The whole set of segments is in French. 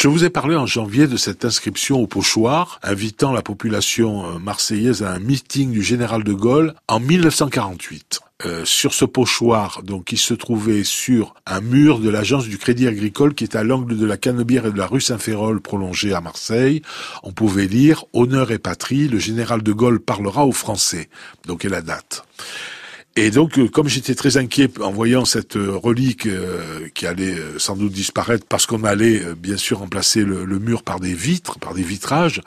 Je vous ai parlé en janvier de cette inscription au pochoir, invitant la population euh, marseillaise à un meeting du général de Gaulle en 1948. Euh, sur ce pochoir, donc, qui se trouvait sur un mur de l'agence du Crédit Agricole qui est à l'angle de la Canebière et de la rue Saint-Férol prolongée à Marseille, on pouvait lire Honneur et patrie, le général de Gaulle parlera aux Français. Donc, et la date. Et donc, euh, comme j'étais très inquiet en voyant cette euh, relique euh, qui allait sans doute disparaître, parce qu'on allait bien sûr remplacer le, mur par des vitres, par des vitrages,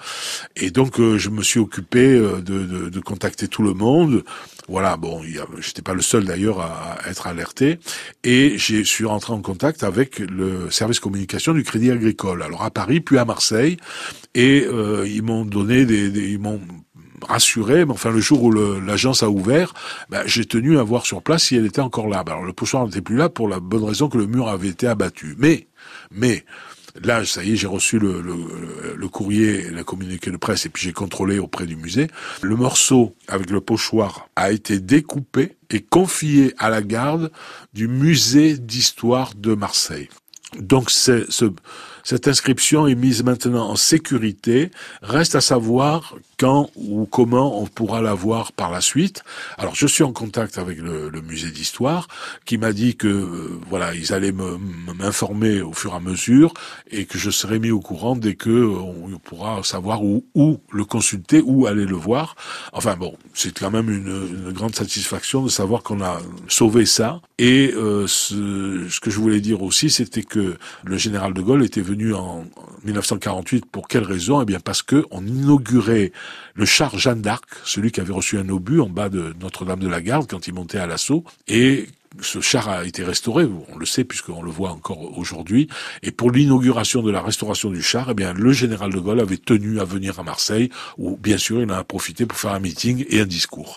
et donc je me suis occupé de, de, de contacter tout le monde. Voilà, bon, j'étais pas le seul d'ailleurs à, être alerté, et je suis rentré en contact avec le service communication du Crédit Agricole, alors à Paris puis à Marseille, et ils m'ont donné des, des ils m'ont rassuré, mais enfin le jour où l'agence a ouvert, ben, j'ai tenu à voir sur place si elle était encore là. Ben, alors le pochoir n'était plus là pour la bonne raison que le mur avait été abattu. Mais, mais, Là, ça y est, j'ai reçu le, le, courrier, la communiqué de presse, et puis j'ai contrôlé auprès du musée. Le morceau avec le pochoir a été découpé et confié à la garde du musée d'histoire de Marseille. Donc ce, cette inscription est mise maintenant en sécurité. Reste à savoir quand ou comment on pourra la voir par la suite. Alors je suis en contact avec le, musée d'histoire qui m'a dit que euh, voilà ils allaient m'informer au fur et à mesure et que je serai mis au courant dès que on pourra savoir où, le consulter, où aller le voir. Enfin bon, c'est quand même une, grande satisfaction de savoir qu'on a sauvé ça. Et euh, ce, que je voulais dire aussi, c'était que le général de Gaulle était venu en 1948 pour quelle raison? Eh bien parce que on inaugurait le char Jeanne d'Arc, celui qui avait reçu un obus en bas de Notre-Dame de la Garde quand il montait à l'assaut, et ce char a été restauré, on le sait puisqu'on le voit encore aujourd'hui. Et pour l'inauguration de la restauration du char, eh bien, le général de Gaulle avait tenu à venir à Marseille, où bien sûr il en a profité pour faire un meeting et un discours.